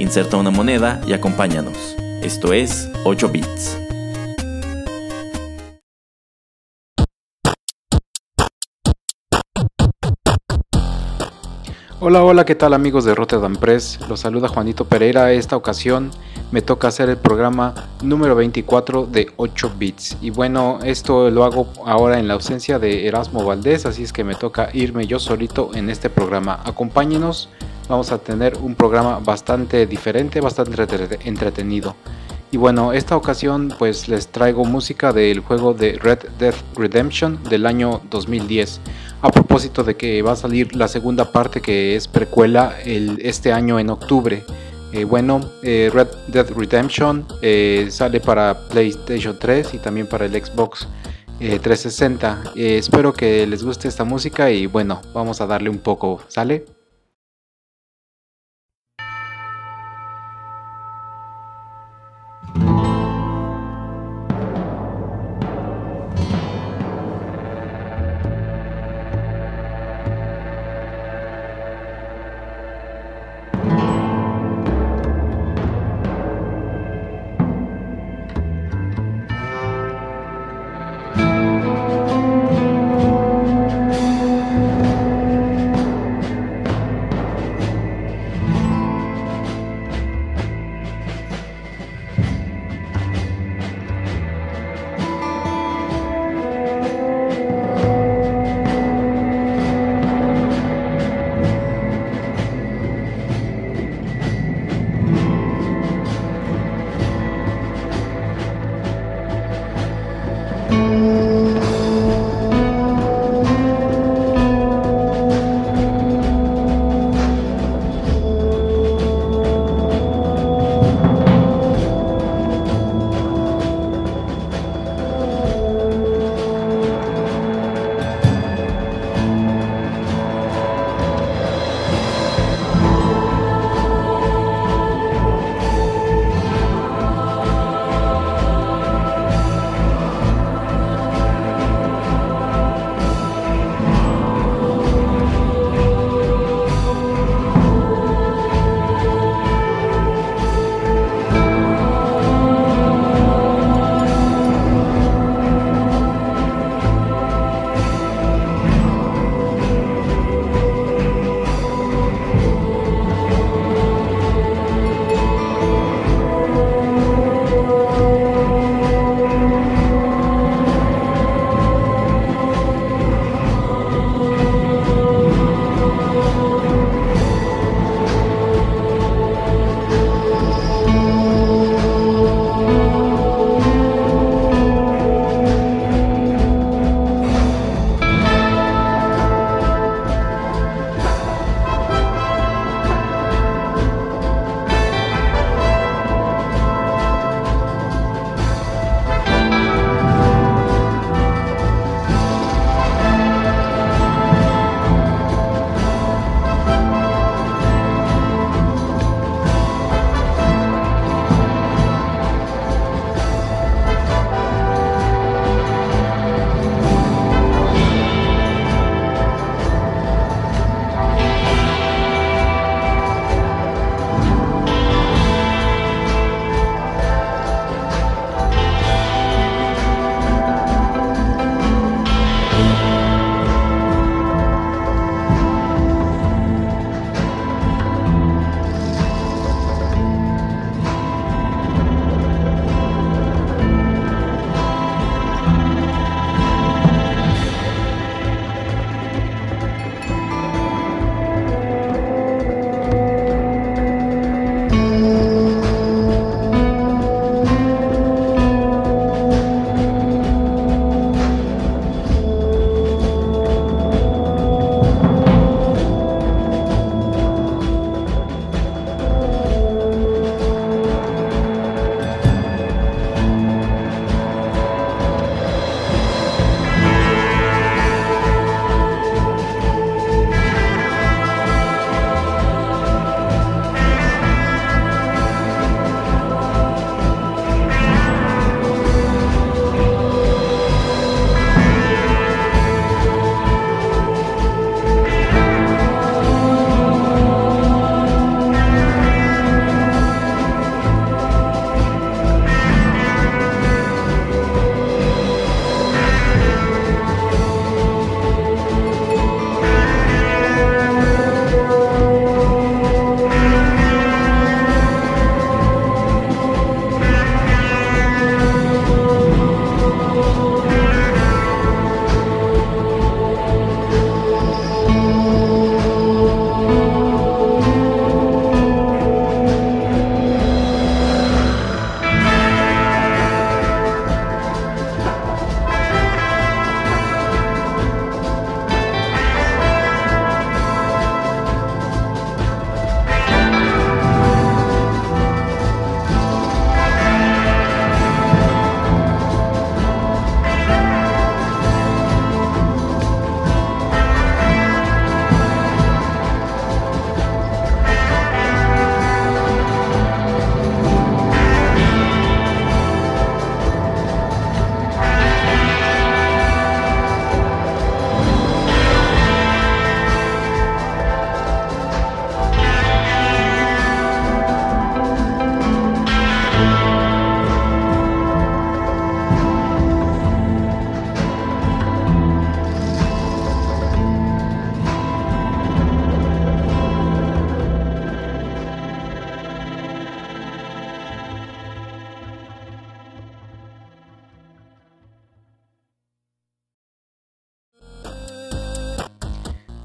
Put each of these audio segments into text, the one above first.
Inserta una moneda y acompáñanos. Esto es 8 bits. Hola, hola, ¿qué tal amigos de Rotterdam Press? Los saluda Juanito Pereira. Esta ocasión me toca hacer el programa número 24 de 8 bits. Y bueno, esto lo hago ahora en la ausencia de Erasmo Valdés, así es que me toca irme yo solito en este programa. Acompáñenos, vamos a tener un programa bastante diferente, bastante entretenido. Y bueno, esta ocasión pues les traigo música del juego de Red Dead Redemption del año 2010. A propósito de que va a salir la segunda parte que es precuela el, este año en octubre. Eh, bueno, eh, Red Dead Redemption eh, sale para PlayStation 3 y también para el Xbox 360. espero que les guste esta música y bueno, vamos a darle un poco, ¿sale?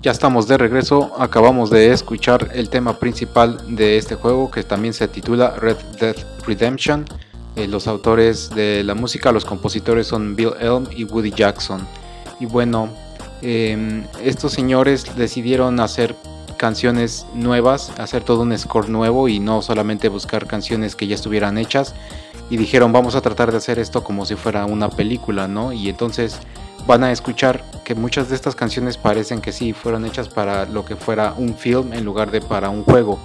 Ya estamos de regreso, acabamos de escuchar el tema principal de este juego que también se titula Red Dead Redemption. Eh, los autores de la música, los compositores son Bill Elm y Woody Jackson. Y bueno, em, estos señores decidieron hacer canciones nuevas, hacer todo un score nuevo y no solamente buscar canciones que ya estuvieran hechas. Y dijeron vamos a tratar de hacer esto como si fuera una película, ¿no? Y entonces van a escuchar que muchas de estas canciones parecen que sí fueron hechas para lo que fuera un film en lugar de para un juego.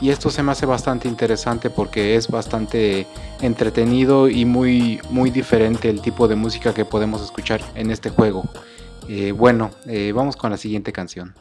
Y esto se me hace bastante interesante porque es bastante entretenido y muy, muy diferente el tipo de música que podemos escuchar en este juego. Eh, bueno, eh, vamos con la siguiente canción.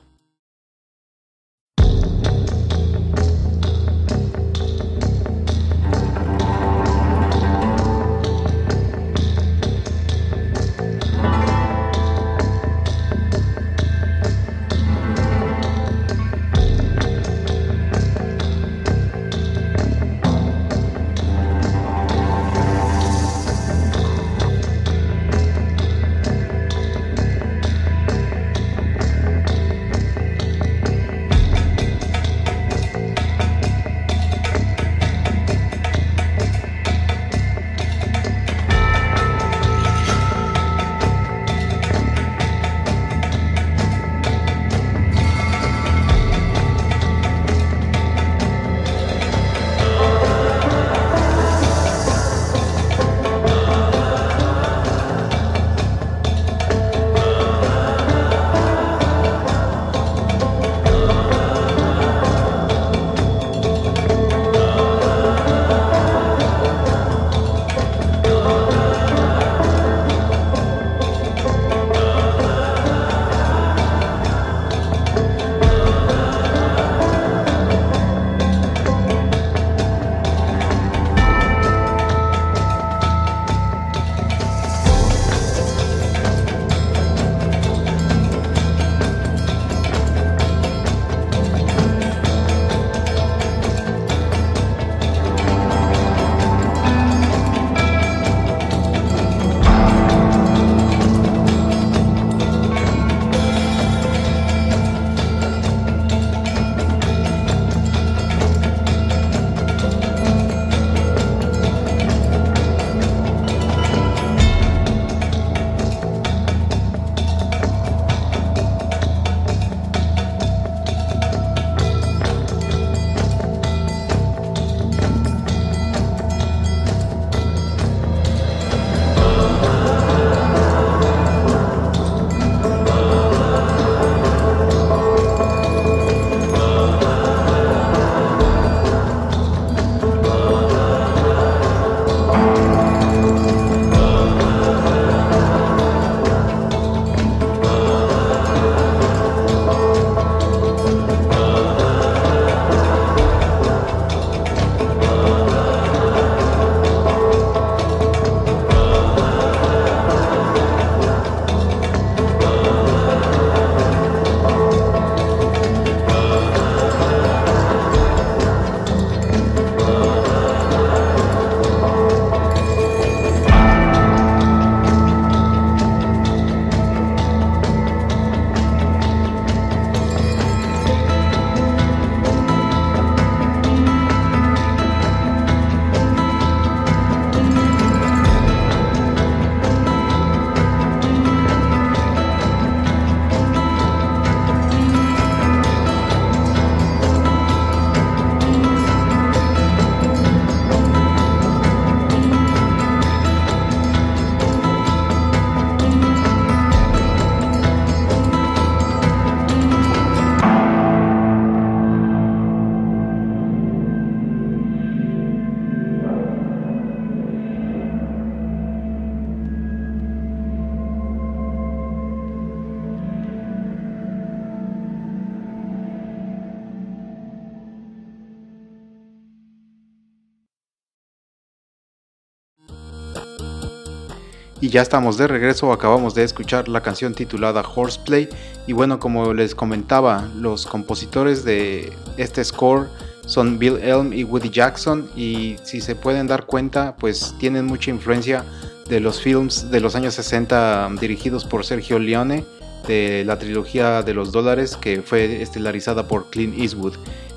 Y ya estamos de regreso, acabamos de escuchar la canción titulada Horseplay. Y bueno, como les comentaba, los compositores de este score son Bill Elm y Woody Jackson. Y si se pueden dar cuenta, pues tienen mucha influencia de los films de los años 60 dirigidos por Sergio Leone, de la trilogía de los dólares que fue estelarizada por Clint Eastwood.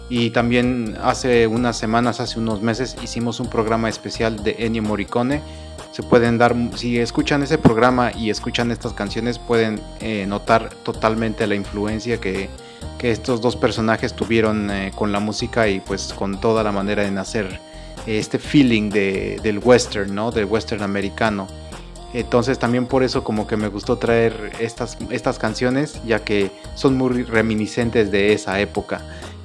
Y también hace unas semanas, hace unos meses, hicimos un programa especial de Ennio Morricone. Se pueden dar, si escuchan ese programa y escuchan estas canciones, pueden eh, notar totalmente la influencia que, que estos dos personajes tuvieron eh, con la música y pues con toda la manera de nacer este feeling de, del western, ¿no? Del western americano. Entonces también por eso como que me gustó traer estas, estas canciones, ya que son muy reminiscentes de esa época.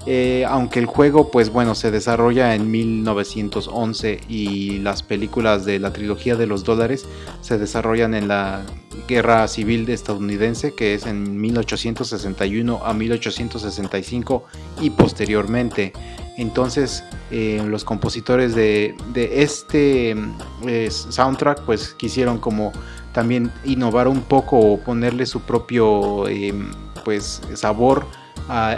Eh, aunque el juego pues bueno se desarrolla en 1911 y las películas de la trilogía de los dólares se desarrollan en la guerra civil estadounidense que es en 1861 a 1865 y posteriormente. Entonces eh, los compositores de, este eh, soundtrack pues quisieron como también innovar un poco o ponerle su propio pues sabor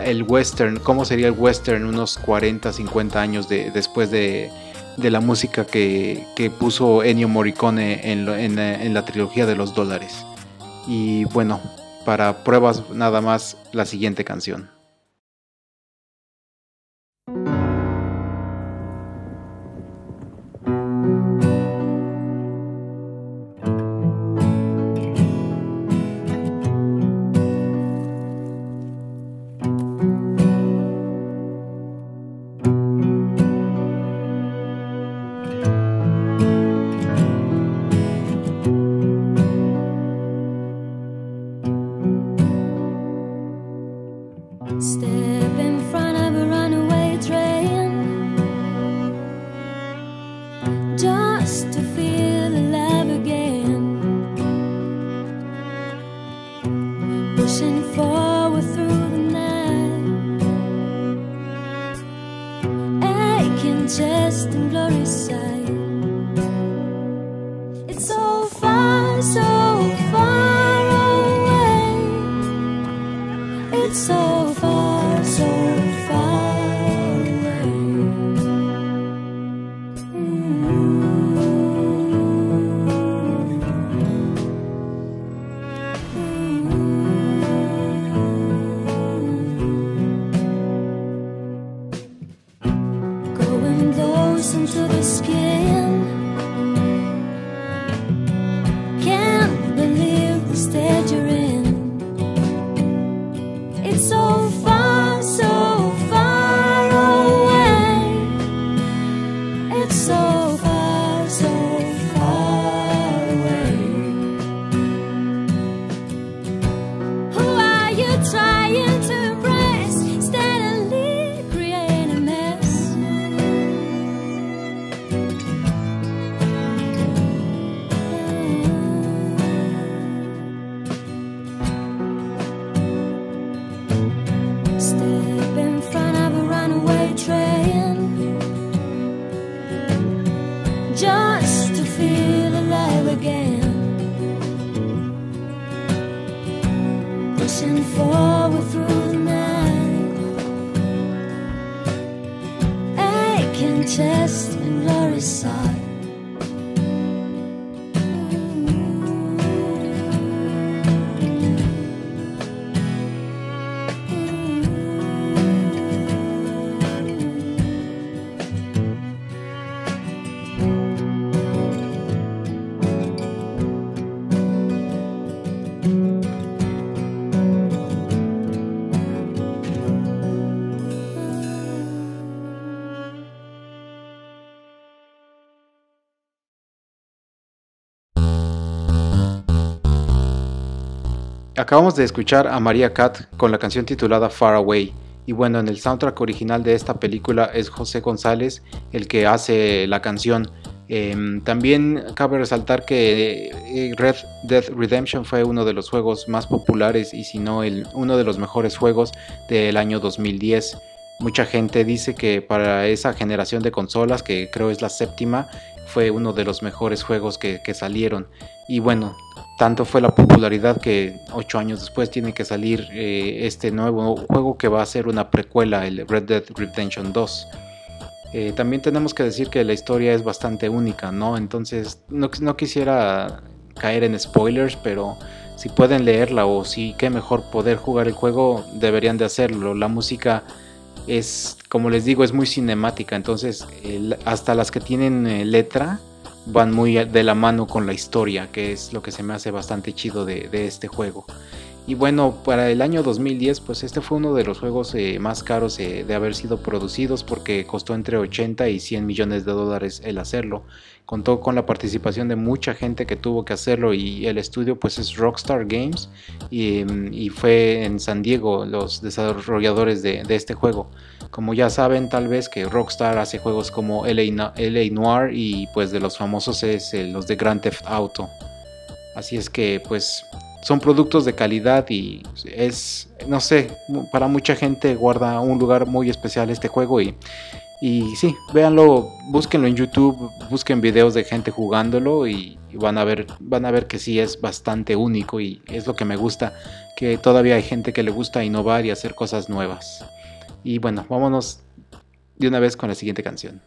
el western, cómo sería el western unos 40, 50 años después de, la música que, puso Ennio Morricone en, en la trilogía de los dólares. Y bueno, para pruebas nada más la siguiente canción. into the skin. side. Acabamos de escuchar a María Cat con la canción titulada Far Away. Y bueno, en el soundtrack original de esta película es José González el que hace la canción. Em, también cabe resaltar que eh, Red Dead Redemption fue uno de los juegos más populares y si no el, uno de los mejores juegos del año 2010. Mucha gente dice que para esa generación de consolas, que creo es la séptima, fue uno de los mejores juegos que, salieron. Y bueno, tanto fue la popularidad que ocho años después tiene que salir eh, este nuevo juego que va a ser una precuela, el Red Dead Redemption 2. Eh, también tenemos que decir que la historia es bastante única, ¿no? Entonces no, no, quisiera caer en spoilers, pero si pueden leerla o si qué mejor poder jugar el juego, deberían de hacerlo. La música es, como les digo, es muy cinemática, entonces hasta las que tienen eh, letra van muy de la mano con la historia, que es lo que se me hace bastante chido de, este juego. Y bueno, para el año 2010, pues este fue uno de los juegos eh, más caros eh, de haber sido producidos porque costó entre 80 y 100 millones de dólares el hacerlo contó con la participación de mucha gente que tuvo que hacerlo y el estudio pues es Rockstar Games y, fue en San Diego los desarrolladores de, este juego. Como ya saben tal vez que Rockstar hace juegos como LA, Noir y pues de los famosos es los de Grand Theft Auto. Así es que pues son productos de calidad y es, no sé, para mucha gente guarda un lugar muy especial este juego y y sí, véanlo, búsquenlo en YouTube, busquen videos de gente jugándolo y, van a ver, van a ver que sí es bastante único y es lo que me gusta, que todavía hay gente que le gusta innovar y hacer cosas nuevas. Y bueno, vámonos de una vez con la siguiente canción.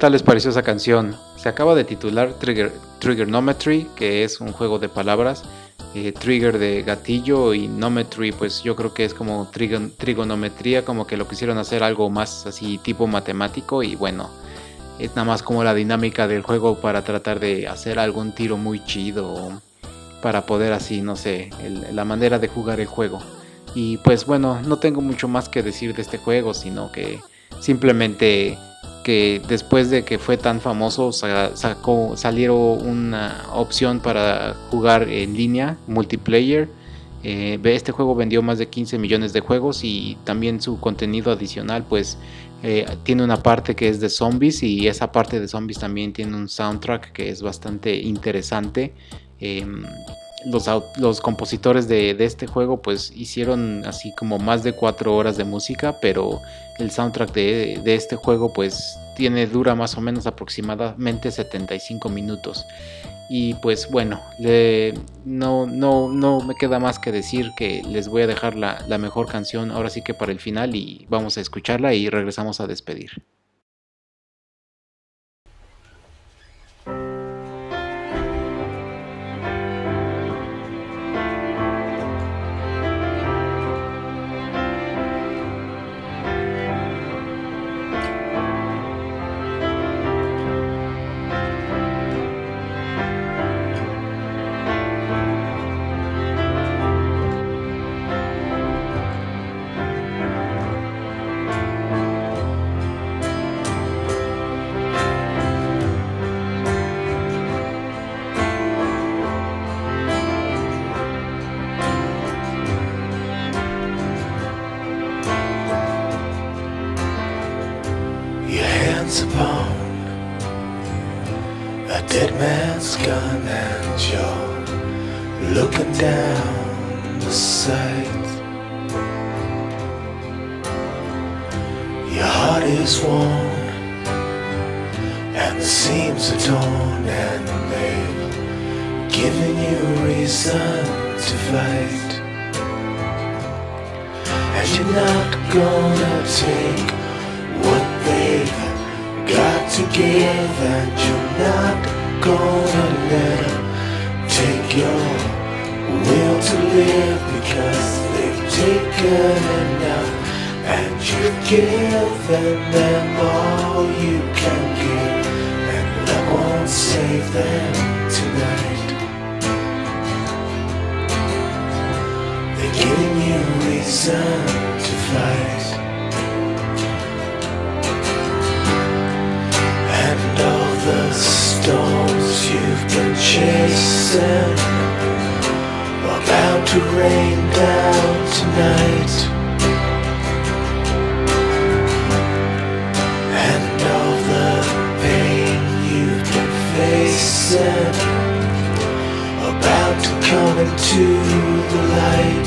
Tal les pareció esa canción? Se acaba de titular Trigger, Triggernometry, que es un juego de palabras. Eh, trigger de gatillo y Nometry, pues yo creo que es como trigonometría, como que lo quisieron hacer algo más así tipo matemático y bueno, es nada más como la dinámica del juego para tratar de hacer algún tiro muy chido para poder así, no sé, la manera de jugar el juego. Y pues bueno, no tengo mucho más que decir de este juego, sino que simplemente que después de que fue tan famoso sacó, salieron una opción para jugar en línea, multiplayer. Eh, este juego vendió más de 15 millones de juegos y también su contenido adicional pues eh, tiene una parte que es de zombies y esa parte de zombies también tiene un soundtrack que es bastante interesante. Em, los, compositores de, este juego pues hicieron así como más de 4 horas de música, pero el soundtrack de, este juego pues tiene dura más o menos aproximadamente 75 minutos. Y pues bueno, no, no, no me queda más que decir que les voy a dejar la, la mejor canción ahora sí que para el final y vamos a escucharla y regresamos a despedir. live because they've taken enough. And you've given them all you can give. And love won't save them tonight. They're giving you reason to fight. And all the storms you've been chasing to rain down tonight. And all the pain you've been facing uh, About to come into the light.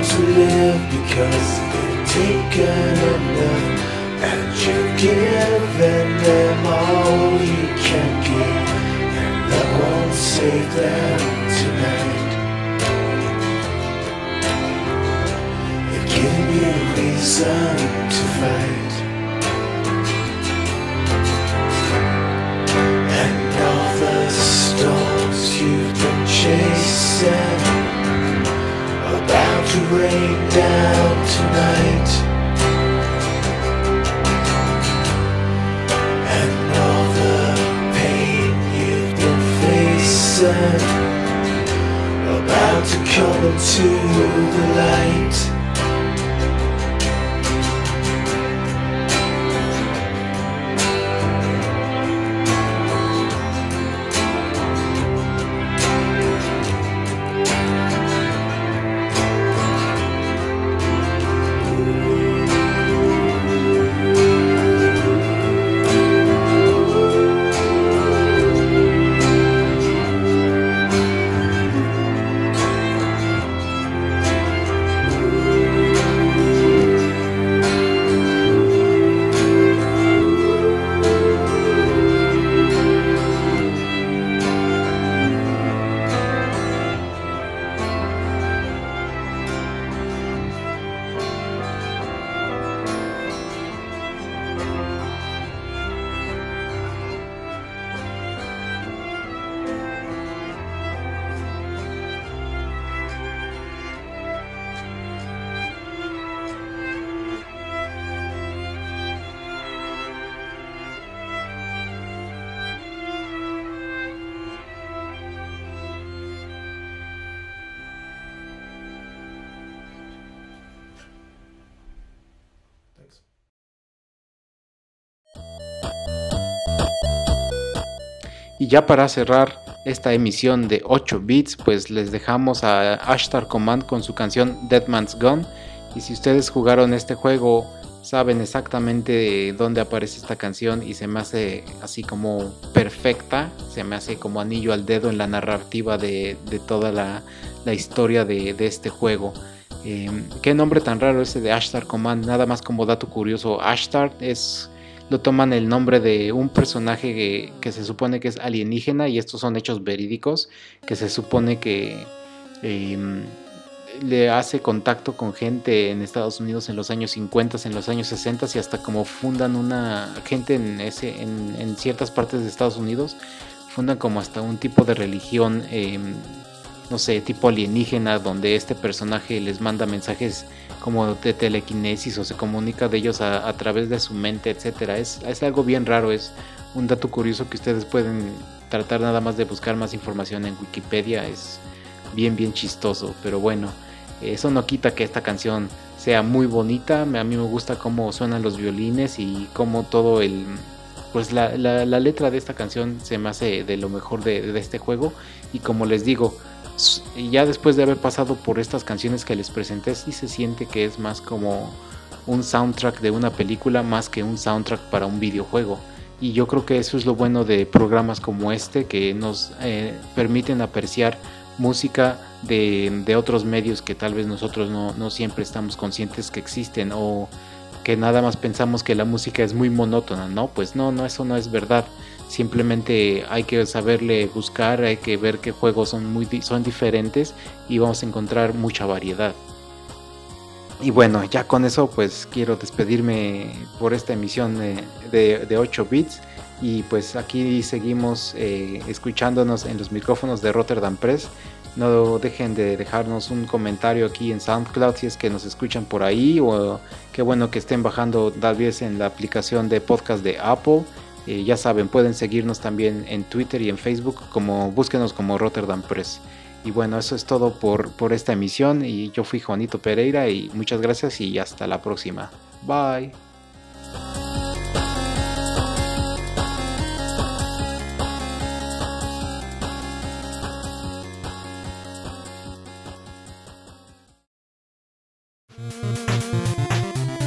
to live because they've taken enough. And you're giving them all you can give. And love won't save them tonight. They've given you a reason to fight. And all the storms you've been chasing to rain down tonight. And all the pain you've been facing about to come into the light. Y ya para cerrar esta emisión de 8 bits, pues les dejamos a Ashtar Command con su canción Dead Man's Gone. Y si ustedes jugaron este juego, saben exactamente dónde aparece esta canción y se me hace así como perfecta, se me hace como anillo al dedo en la narrativa de, toda la, historia de, este juego. Em, qué nombre tan raro ese de Ashtar Command, nada más como dato curioso, Ashtar es lo toman el nombre de un personaje que, se supone que es alienígena y estos son hechos verídicos, que se supone que em, le hace contacto con gente en Estados Unidos en los años 50, en los años 60 y hasta como fundan una gente en, ese, en, ciertas partes de Estados Unidos, fundan como hasta un tipo de religión. Em, no sé, tipo alienígena, donde este personaje les manda mensajes como de telequinesis o se comunica de ellos a, través de su mente, etcétera. Es, es, algo bien raro, es un dato curioso que ustedes pueden tratar nada más de buscar más información en Wikipedia. Es bien, bien chistoso, pero bueno, eso no quita que esta canción sea muy bonita. A mí me gusta cómo suenan los violines y cómo todo el. Pues la, la, letra de esta canción se me hace de lo mejor de, de este juego. Y como les digo, y ya después de haber pasado por estas canciones que les presenté, sí se siente que es más como un soundtrack de una película más que un soundtrack para un videojuego. Y yo creo que eso es lo bueno de programas como este, que nos eh, permiten apreciar música de, de, otros medios que tal vez nosotros no, no siempre estamos conscientes que existen o que nada más pensamos que la música es muy monótona, ¿no? Pues no, no, eso no es verdad. Simplemente hay que saberle buscar, hay que ver qué juegos son, muy, son diferentes y vamos a encontrar mucha variedad. Y bueno, ya con eso pues quiero despedirme por esta emisión de, de, 8 bits. Y pues aquí seguimos eh, escuchándonos en los micrófonos de Rotterdam Press. No dejen de dejarnos un comentario aquí en SoundCloud si es que nos escuchan por ahí o qué bueno que estén bajando tal vez en la aplicación de podcast de Apple. Eh, ya saben, pueden seguirnos también en Twitter y en Facebook como búsquenos como Rotterdam Press. Y bueno, eso es todo por, por esta emisión y yo fui Juanito Pereira y muchas gracias y hasta la próxima. Bye.